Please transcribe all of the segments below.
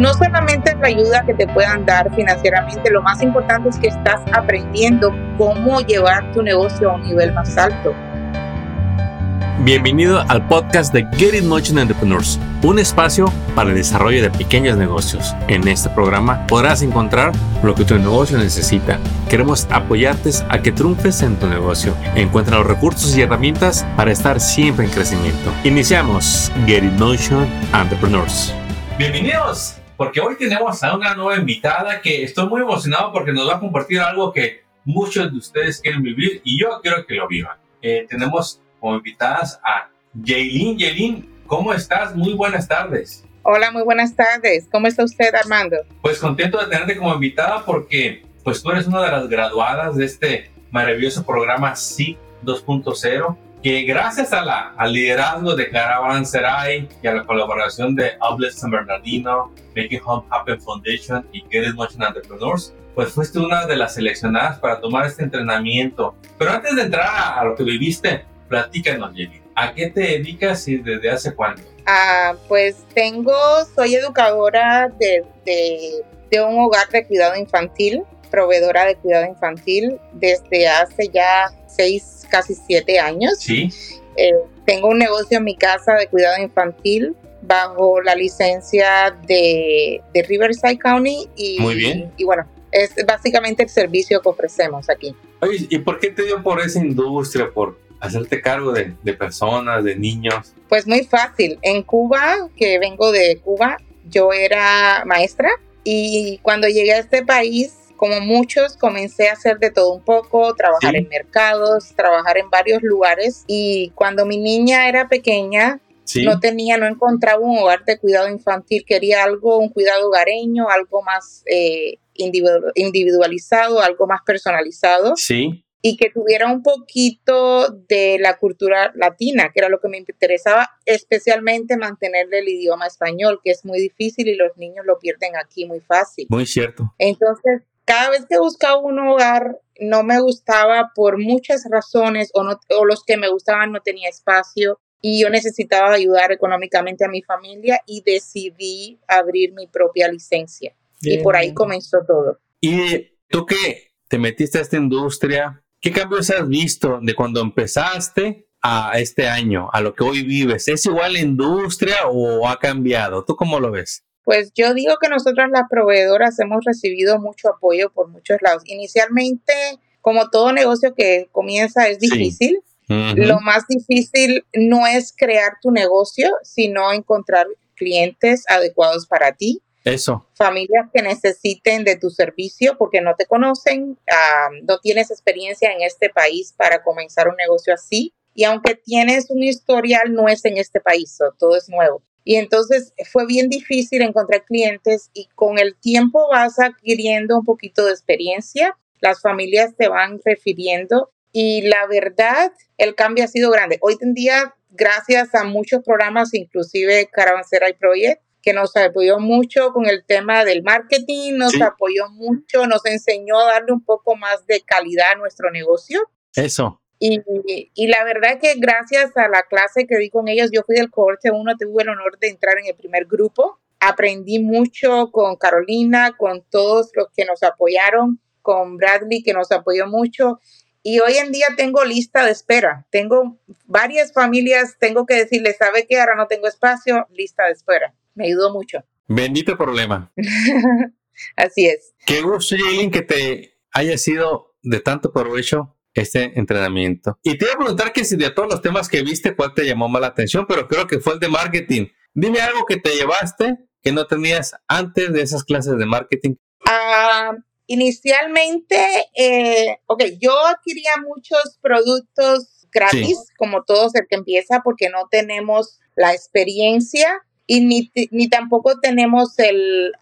no solamente es la ayuda que te puedan dar financieramente, lo más importante es que estás aprendiendo cómo llevar tu negocio a un nivel más alto. Bienvenido al podcast de Get It Motion Entrepreneurs, un espacio para el desarrollo de pequeños negocios. En este programa podrás encontrar lo que tu negocio necesita. Queremos apoyarte a que triunfes en tu negocio. Encuentra los recursos y herramientas para estar siempre en crecimiento. Iniciamos Get It Motion Entrepreneurs. Bienvenidos, porque hoy tenemos a una nueva invitada que estoy muy emocionado porque nos va a compartir algo que muchos de ustedes quieren vivir y yo quiero que lo vivan. Eh, tenemos como invitadas a Jaylin. Jaylin, ¿cómo estás? Muy buenas tardes. Hola, muy buenas tardes. ¿Cómo está usted, Armando? Pues contento de tenerte como invitada porque pues tú eres una de las graduadas de este maravilloso programa SIC 2.0 que gracias a la, al liderazgo de Caravanserai y a la colaboración de Outlet San Bernardino, Making Home Happen Foundation y Get It Motion Entrepreneurs, pues fuiste una de las seleccionadas para tomar este entrenamiento. Pero antes de entrar a, a lo que viviste, Platícanos, Jenny. ¿A qué te dedicas y desde hace cuándo? Ah, pues tengo, soy educadora de, de, un hogar de cuidado infantil, proveedora de cuidado infantil desde hace ya seis, casi siete años. Sí. Eh, tengo un negocio en mi casa de cuidado infantil bajo la licencia de, de Riverside County y, Muy bien. y bueno, es básicamente el servicio que ofrecemos aquí. Oye, ¿y por qué te dio por esa industria? ¿Por hacerte cargo de, de, personas, de niños? Pues muy fácil. En Cuba, que vengo de Cuba, yo era maestra y cuando llegué a este país, como muchos, comencé a hacer de todo un poco, trabajar ¿Sí? en mercados, trabajar en varios lugares y cuando mi niña era pequeña, ¿Sí? no tenía, no encontraba un hogar de cuidado infantil, quería algo, un cuidado hogareño, algo más eh, individualizado, algo más personalizado. Sí y que tuviera un poquito de la cultura latina, que era lo que me interesaba, especialmente mantenerle el idioma español, que es muy difícil y los niños lo pierden aquí muy fácil. Muy cierto. Entonces, cada vez que buscaba un hogar, no me gustaba por muchas razones o, no, o los que me gustaban no tenía espacio y yo necesitaba ayudar económicamente a mi familia y decidí abrir mi propia licencia. Bien. Y por ahí comenzó todo. ¿Y tú qué? ¿Te metiste a esta industria? ¿Qué cambios has visto de cuando empezaste a este año, a lo que hoy vives? ¿Es igual la industria o ha cambiado? ¿Tú cómo lo ves? Pues yo digo que nosotras las proveedoras hemos recibido mucho apoyo por muchos lados. Inicialmente, como todo negocio que comienza es difícil. Sí. Uh -huh. Lo más difícil no es crear tu negocio, sino encontrar clientes adecuados para ti. Eso. Familias que necesiten de tu servicio porque no te conocen, no tienes experiencia en este país para comenzar un negocio así. Y aunque tienes un historial, no es en este país, so, todo es nuevo. Y entonces fue bien difícil encontrar clientes y con el tiempo vas adquiriendo un poquito de experiencia, las familias te van refiriendo y la verdad, el cambio ha sido grande. Hoy en día, gracias a muchos programas, inclusive Caravancera y Project, que nos apoyó mucho con el tema del marketing, nos sí. apoyó mucho, nos enseñó a darle un poco más de calidad a nuestro negocio. Eso. Y, y, la verdad que gracias a la clase que di con ellos, yo fui del cohorte 1, tuve el honor de entrar en el primer grupo. Aprendí mucho con Carolina, con todos los que nos apoyaron, con Bradley que nos apoyó mucho. Y hoy en día tengo lista de espera. Tengo varias familias, tengo que decirles, ¿sabe qué? Ahora no tengo espacio, lista de espera me ayudó mucho. Bendito problema. Así es. Qué gusto, que te haya sido de tanto provecho este entrenamiento. Y te iba a preguntar que si de todos los temas que viste, ¿cuál te llamó más la atención? Pero creo que fue el de marketing. Dime algo que te llevaste que no tenías antes de esas clases de marketing. Uh, inicialmente, eh, ok, yo adquiría muchos productos gratis, sí. como todos el que empieza, porque no tenemos la experiencia y ni, ni tampoco tenemos el,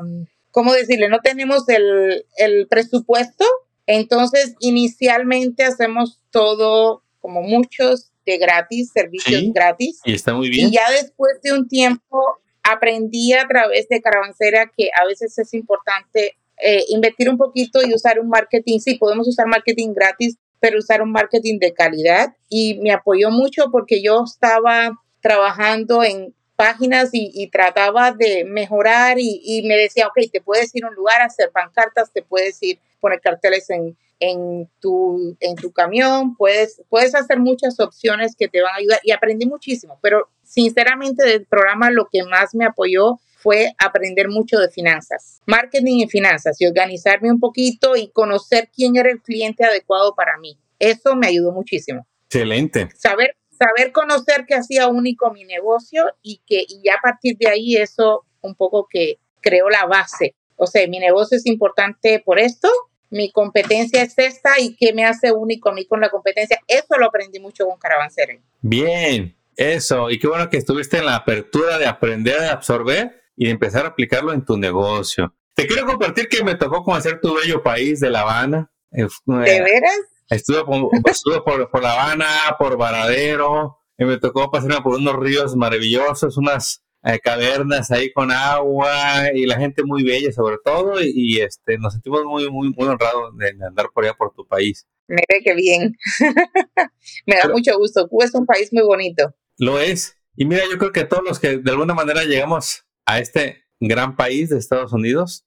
um, ¿cómo decirle? No tenemos el, el presupuesto. Entonces, inicialmente hacemos todo, como muchos, de gratis, servicios sí, gratis. Y está muy bien. Y ya después de un tiempo aprendí a través de Caravancera que a veces es importante eh, invertir un poquito y usar un marketing. Sí, podemos usar marketing gratis, pero usar un marketing de calidad. Y me apoyó mucho porque yo estaba trabajando en páginas y, trataba de mejorar y, me decía, ok, te puedes ir a un lugar a hacer pancartas, te puedes ir poner carteles en, en, tu, en tu camión, puedes, puedes hacer muchas opciones que te van a ayudar y aprendí muchísimo, pero sinceramente del programa lo que más me apoyó fue aprender mucho de finanzas, marketing y finanzas y organizarme un poquito y conocer quién era el cliente adecuado para mí. Eso me ayudó muchísimo. Excelente. Saber saber conocer que hacía único mi negocio y que y ya a partir de ahí eso un poco que creó la base. O sea, mi negocio es importante por esto, mi competencia es esta y qué me hace único a mí con la competencia. Eso lo aprendí mucho con Caravanserai. Bien, eso. Y qué bueno que estuviste en la apertura de aprender a absorber y de empezar a aplicarlo en tu negocio. Te quiero compartir que me tocó conocer tu bello país de La Habana. ¿De veras? Estuve, por, por, La Habana, por Varadero, y me tocó pasar por unos ríos maravillosos, unas eh, cavernas ahí con agua y la gente muy bella sobre todo y, este nos sentimos muy muy muy honrados de, andar por allá por tu país. Mire qué bien. me da mucho gusto. Cuba es un país muy bonito. Lo es. Y mira, yo creo que todos los que de alguna manera llegamos a este gran país de Estados Unidos,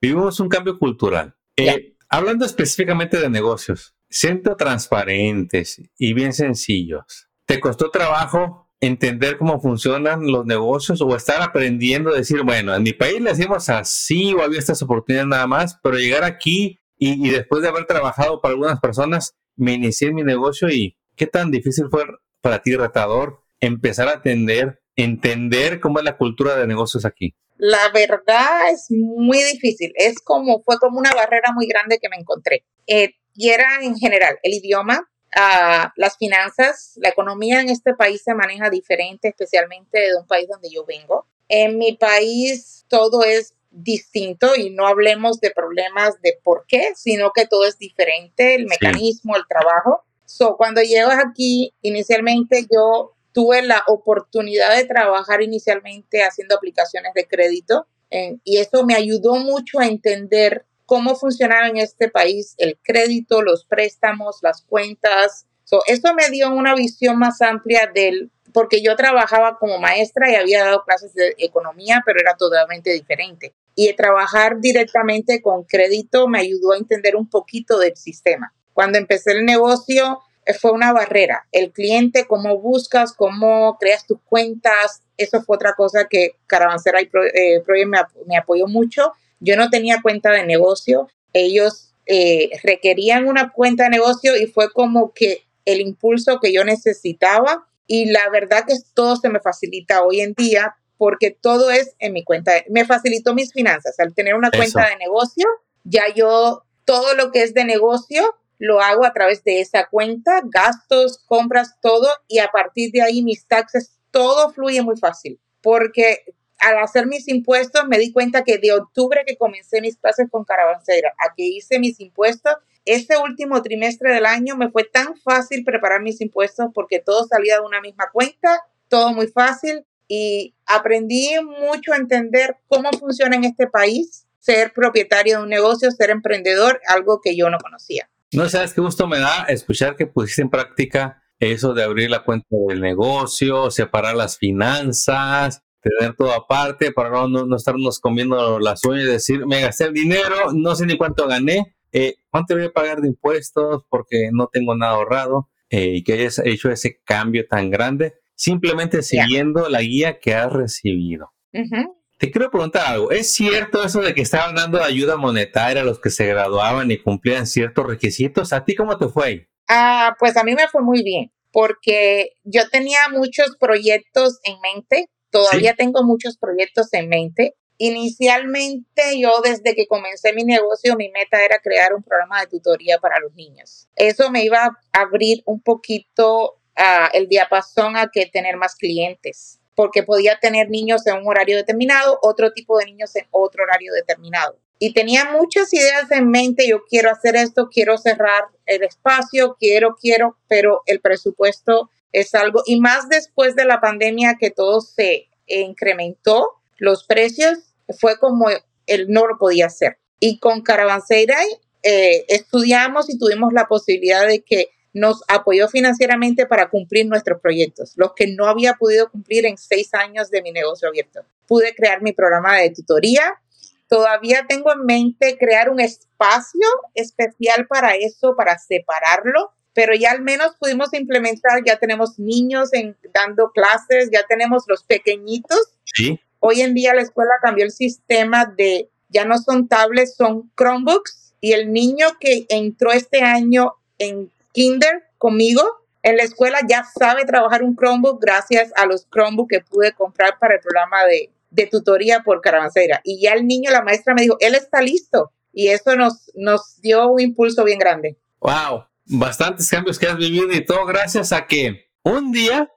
vivimos un cambio cultural. Eh, hablando específicamente de negocios, siento transparentes y bien sencillos. ¿Te costó trabajo entender cómo funcionan los negocios o estar aprendiendo a decir, bueno, en mi país le hacemos así o había estas oportunidades nada más, pero llegar aquí y, después de haber trabajado para algunas personas, me inicié en mi negocio y qué tan difícil fue para ti, retador, empezar a atender, entender cómo es la cultura de negocios aquí. La verdad es muy difícil. Es como, fue como una barrera muy grande que me encontré. Eh, y era en general el idioma, uh, las finanzas, la economía en este país se maneja diferente, especialmente de un país donde yo vengo. En mi país todo es distinto y no hablemos de problemas de por qué, sino que todo es diferente, el mecanismo, el trabajo. So, cuando llego aquí, inicialmente yo tuve la oportunidad de trabajar inicialmente haciendo aplicaciones de crédito eh, y eso me ayudó mucho a entender cómo funcionaba en este país el crédito, los préstamos, las cuentas. eso me dio una visión más amplia del, porque yo trabajaba como maestra y había dado clases de economía, pero era totalmente diferente. Y trabajar directamente con crédito me ayudó a entender un poquito del sistema. Cuando empecé el negocio eh, fue una barrera. El cliente, cómo buscas, cómo creas tus cuentas, eso fue otra cosa que Caravancera y eh, Project me, me apoyó mucho yo no tenía cuenta de negocio. Ellos eh, requerían una cuenta de negocio y fue como que el impulso que yo necesitaba. Y la verdad que todo se me facilita hoy en día porque todo es en mi cuenta. Me facilitó mis finanzas. Al tener una cuenta de negocio, ya yo todo lo que es de negocio lo hago a través de esa cuenta, gastos, compras, todo. Y a partir de ahí mis taxes, todo fluye muy fácil. Porque al hacer mis impuestos me di cuenta que de octubre que comencé mis clases con Caravancera a que hice mis impuestos, este último trimestre del año me fue tan fácil preparar mis impuestos porque todo salía de una misma cuenta, todo muy fácil y aprendí mucho a entender cómo funciona en este país ser propietario de un negocio, ser emprendedor, algo que yo no conocía. No sabes qué gusto me da escuchar que pusiste en práctica eso de abrir la cuenta del negocio, separar las finanzas, tener todo aparte para no, no, estarnos comiendo las uñas y decir, me gasté el dinero, no sé ni cuánto gané, eh, cuánto voy a pagar de impuestos porque no tengo nada ahorrado eh, y que hayas hecho ese cambio tan grande, simplemente siguiendo la guía que has recibido. Te quiero preguntar algo, ¿es cierto eso de que estaban dando ayuda monetaria a los que se graduaban y cumplían ciertos requisitos? ¿A ti cómo te fue? Ah, pues a mí me fue muy bien porque yo tenía muchos proyectos en mente Todavía tengo muchos proyectos en mente. Inicialmente yo desde que comencé mi negocio, mi meta era crear un programa de tutoría para los niños. Eso me iba a abrir un poquito uh, el diapasón a que tener más clientes, porque podía tener niños en un horario determinado, otro tipo de niños en otro horario determinado. Y tenía muchas ideas en mente, yo quiero hacer esto, quiero cerrar el espacio, quiero, quiero, pero el presupuesto es algo, y más después de la pandemia que todo se incrementó, los precios, fue como él no lo podía hacer. Y con Caravanseira eh, estudiamos y tuvimos la posibilidad de que nos apoyó financieramente para cumplir nuestros proyectos, los que no había podido cumplir en seis años de mi negocio abierto. Pude crear mi programa de tutoría. Todavía tengo en mente crear un espacio especial para eso, para separarlo, pero ya al menos pudimos implementar, ya tenemos niños en, dando clases, ya tenemos los pequeñitos. Sí. Hoy en día la escuela cambió el sistema de, ya no son tablets, son Chromebooks y el niño que entró este año en kinder conmigo en la escuela ya sabe trabajar un Chromebook gracias a los Chromebooks que pude comprar para el programa de, de tutoría por Carabancera. Y ya el niño, la maestra me dijo, él está listo. Y eso nos, nos dio un impulso bien grande. Wow, bastantes cambios que has vivido y todo gracias a que un día,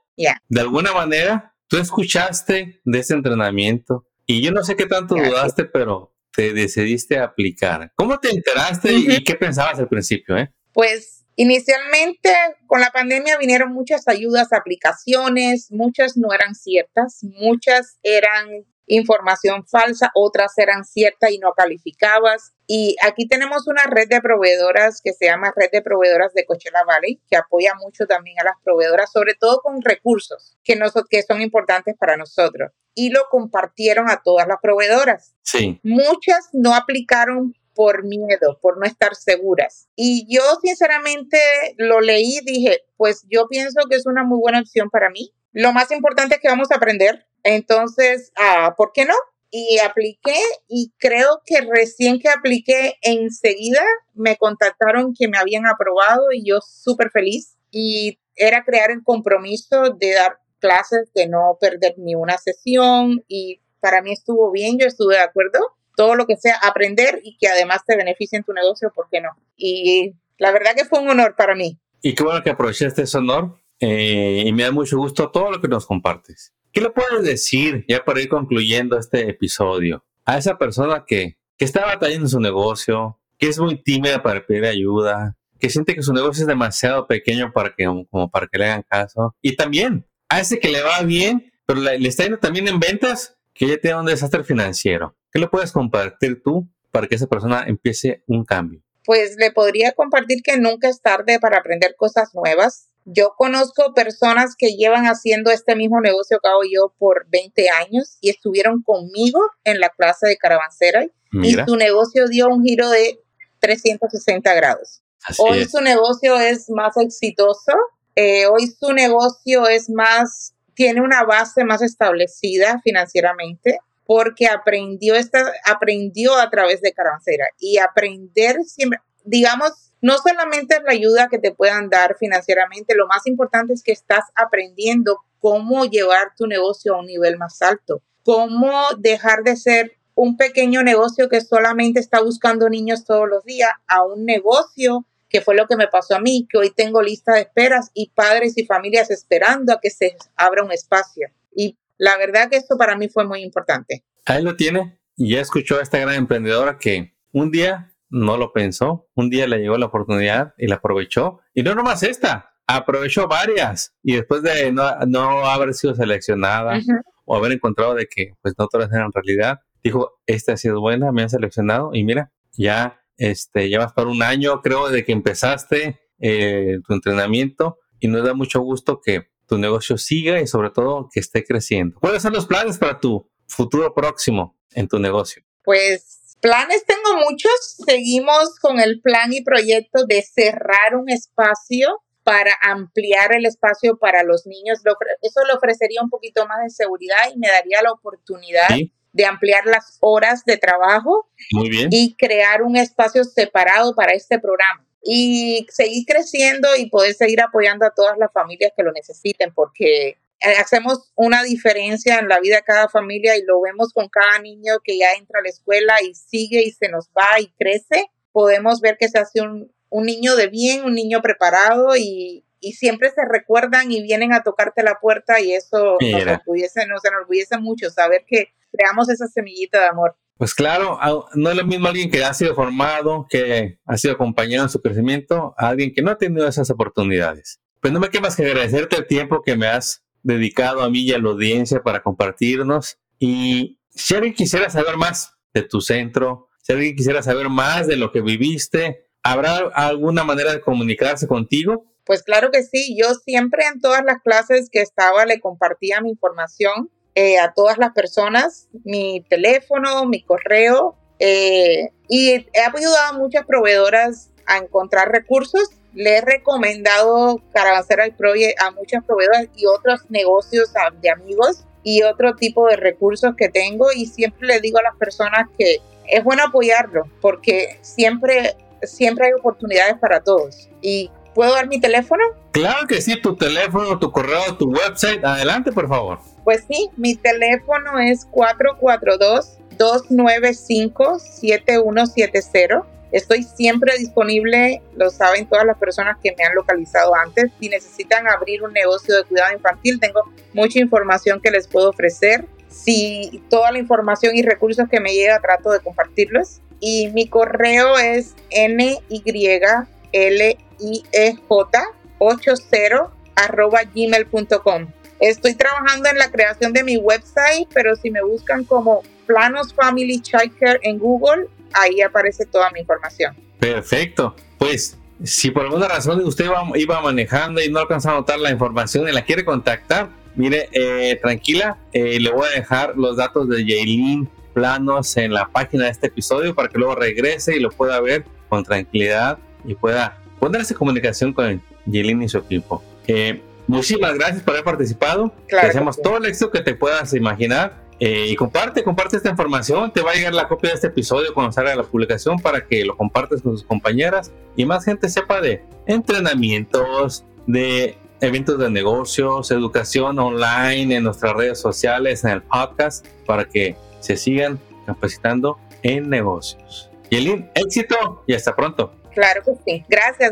de alguna manera, tú escuchaste de ese entrenamiento y yo no sé qué tanto dudaste, pero te decidiste aplicar. ¿Cómo te enteraste y- qué pensabas al principio? Eh? Pues inicialmente con la pandemia vinieron muchas ayudas, aplicaciones, muchas no eran ciertas, muchas eran información falsa, otras eran ciertas y no calificabas. Y aquí tenemos una red de proveedoras que se llama Red de Proveedoras de Coachella Valley, que apoya mucho también a las proveedoras, sobre todo con recursos que, nos, que son importantes para nosotros. Y lo compartieron a todas las proveedoras. Sí. Muchas no aplicaron por miedo, por no estar seguras. Y yo sinceramente lo leí y dije, pues yo pienso que es una muy buena opción para mí. Lo más importante es que vamos a aprender. Entonces, ah, ¿por qué no? Y apliqué y creo que recién que apliqué enseguida me contactaron que me habían aprobado y yo súper feliz. Y era crear el compromiso de dar clases, de no perder ni una sesión y para mí estuvo bien, yo estuve de acuerdo todo lo que sea aprender y que además te beneficie en tu negocio, ¿por qué no? Y la verdad que fue un honor para mí. Y qué bueno que aprovechaste ese honor eh, y me da mucho gusto todo lo que nos compartes. ¿Qué le puedes decir, ya para ir concluyendo este episodio, a esa persona que, que está batallando en su negocio, que es muy tímida para pedir ayuda, que siente que su negocio es demasiado pequeño para que, como para que le hagan caso? Y también a ese que le va bien, pero le, le está yendo también en ventas, que ya tiene un desastre financiero. ¿Qué le puedes compartir tú para que esa persona empiece un cambio? Pues le podría compartir que nunca es tarde para aprender cosas nuevas. Yo conozco personas que llevan haciendo este mismo negocio que hago yo por 20 años y estuvieron conmigo en la clase de Caravancera Mira, y su negocio dio un giro de 360 grados. así Hoy es. su negocio es más exitoso, eh, hoy su negocio es más, tiene una base más establecida financieramente porque aprendió, esta, aprendió a través de Carancera y aprender siempre, digamos, no solamente es la ayuda que te puedan dar financieramente, lo más importante es que estás aprendiendo cómo llevar tu negocio a un nivel más alto, cómo dejar de ser un pequeño negocio que solamente está buscando niños todos los días a un negocio que fue lo que me pasó a mí, que hoy tengo lista de esperas y padres y familias esperando a que se abra un espacio. Y la verdad que esto para mí fue muy importante. Ahí lo tiene. Ya escuchó a esta gran emprendedora que un día no lo pensó, un día le llegó la oportunidad y la aprovechó. Y no nomás esta, aprovechó varias. Y después de no, no haber sido seleccionada o haber encontrado de que pues no todas eran realidad, dijo, esta ha sido buena, me han seleccionado y mira, ya este, llevas para un año, creo, de que empezaste eh, tu entrenamiento y nos da mucho gusto que tu negocio siga y sobre todo que esté creciendo. ¿Cuáles son los planes para tu futuro próximo en tu negocio? Pues planes tengo muchos. Seguimos con el plan y proyecto de cerrar un espacio para ampliar el espacio para los niños. Eso le ofrecería un poquito más de seguridad y me daría la oportunidad Sí, de ampliar las horas de trabajo muy bien. y crear un espacio separado para este programa y seguir creciendo y poder seguir apoyando a todas las familias que lo necesiten porque hacemos una diferencia en la vida de cada familia y lo vemos con cada niño que ya entra a la escuela y sigue y se nos va y crece. Podemos ver que se hace un, un niño de bien, un niño preparado y, y siempre se recuerdan y vienen a tocarte la puerta y eso nos Mira. enorgullece, nos enorgullece mucho saber que creamos esa semillita de amor. Pues claro, a- no es lo mismo alguien que ha sido formado, que ha sido acompañado en su crecimiento, a alguien que no ha tenido esas oportunidades. Pues no me queda más que agradecerte el tiempo que me has dedicado a mí y a la audiencia para compartirnos. Y si alguien quisiera saber más de tu centro, si alguien quisiera saber más de lo que viviste, ¿habrá alguna manera de comunicarse contigo? Pues claro que sí, yo siempre en todas las clases que estaba le compartía mi información eh, a todas las personas, mi teléfono, mi correo, eh, y he ayudado a muchas proveedoras a encontrar recursos. Le he recomendado Caravanserai Project a muchas proveedoras y otros negocios de amigos y otro tipo de recursos que tengo y siempre le digo a las personas que es bueno apoyarlo porque siempre siempre hay oportunidades para todos y ¿Puedo dar mi teléfono? Claro que sí, tu teléfono, tu correo, tu website. Adelante, por favor. Pues sí, mi teléfono es 442-295-7170. Estoy siempre disponible, lo saben todas las personas que me han localizado antes. Si necesitan abrir un negocio de cuidado infantil, tengo mucha información que les puedo ofrecer. Si toda la información y recursos que me llega, trato de compartirlos. Y mi correo es ny liej80 arroba gmail.com. Estoy trabajando en la creación de mi website, pero si me buscan como Planos Family Childcare en Google, ahí aparece toda mi información. Perfecto. Pues si por alguna razón usted iba, manejando y no alcanza a anotar la información y la quiere contactar, mire, eh, tranquila, eh, le voy a dejar los datos de Jaylin Planos en la página de este episodio para que luego regrese y lo pueda ver con tranquilidad y pueda ponerse en comunicación con Yelin y su equipo. Eh, muchísimas gracias por haber participado. Claro Deseamos todo el éxito que te puedas imaginar. Eh, y comparte, comparte esta información. Te va a llegar la copia de este episodio cuando salga la publicación para que lo compartas con tus compañeras y más gente sepa de entrenamientos, de eventos de negocios, educación online en nuestras redes sociales, en el podcast, para que se sigan capacitando en negocios. Yelin, éxito y hasta pronto. Claro que sí. Gracias.